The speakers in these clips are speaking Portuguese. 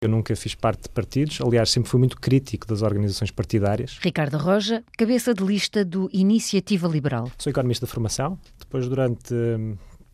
Eu nunca fiz parte de partidos, aliás, sempre fui muito crítico das organizações partidárias. Ricardo Roja, cabeça de lista do Iniciativa Liberal. Sou economista de formação, depois durante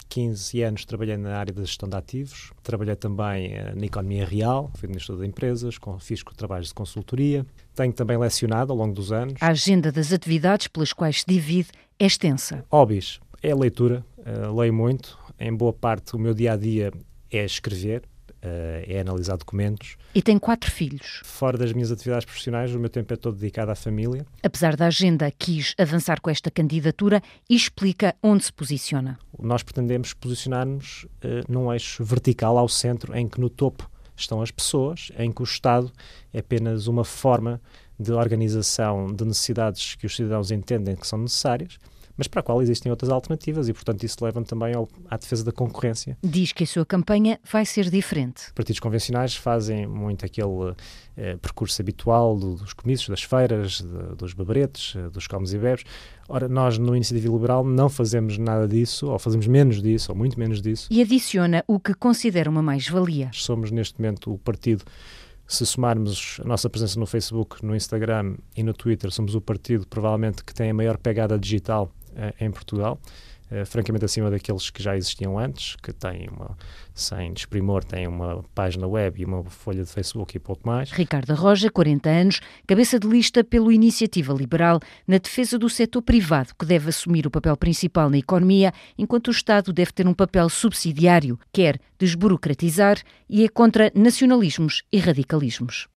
15 hum, anos trabalhei na área da gestão de ativos, trabalhei também eh, na economia real, fui administrador de empresas, fiz trabalhos de consultoria, tenho também lecionado ao longo dos anos. A agenda das atividades pelas quais se divide é extensa. Hobbies. É a leitura, uh, leio muito, em boa parte o meu dia a dia é escrever, uh, é analisar documentos. E tem quatro filhos. Fora das minhas atividades profissionais, o meu tempo é todo dedicado à família. Apesar da agenda, quis avançar com esta candidatura e explica onde se posiciona. Nós pretendemos posicionar-nos uh, num eixo vertical ao centro, em que no topo estão as pessoas, em que o Estado é apenas uma forma de organização de necessidades que os cidadãos entendem que são necessárias mas para a qual existem outras alternativas e, portanto, isso leva também ao, à defesa da concorrência. Diz que a sua campanha vai ser diferente. Partidos convencionais fazem muito aquele eh, percurso habitual do, dos comícios, das feiras, de, dos babaretes, eh, dos comes e bebes. Ora, nós no Iniciativa Liberal não fazemos nada disso, ou fazemos menos disso, ou muito menos disso. E adiciona o que considera uma mais-valia. Somos, neste momento, o partido se somarmos a nossa presença no Facebook, no Instagram e no Twitter, somos o partido provavelmente que tem a maior pegada digital em Portugal, uh, francamente acima daqueles que já existiam antes, que têm uma, sem desprimor, têm uma página web e uma folha de Facebook e pouco mais. Ricardo Roja, 40 anos, cabeça de lista pelo Iniciativa Liberal na defesa do setor privado, que deve assumir o papel principal na economia, enquanto o Estado deve ter um papel subsidiário, quer desburocratizar e é contra nacionalismos e radicalismos.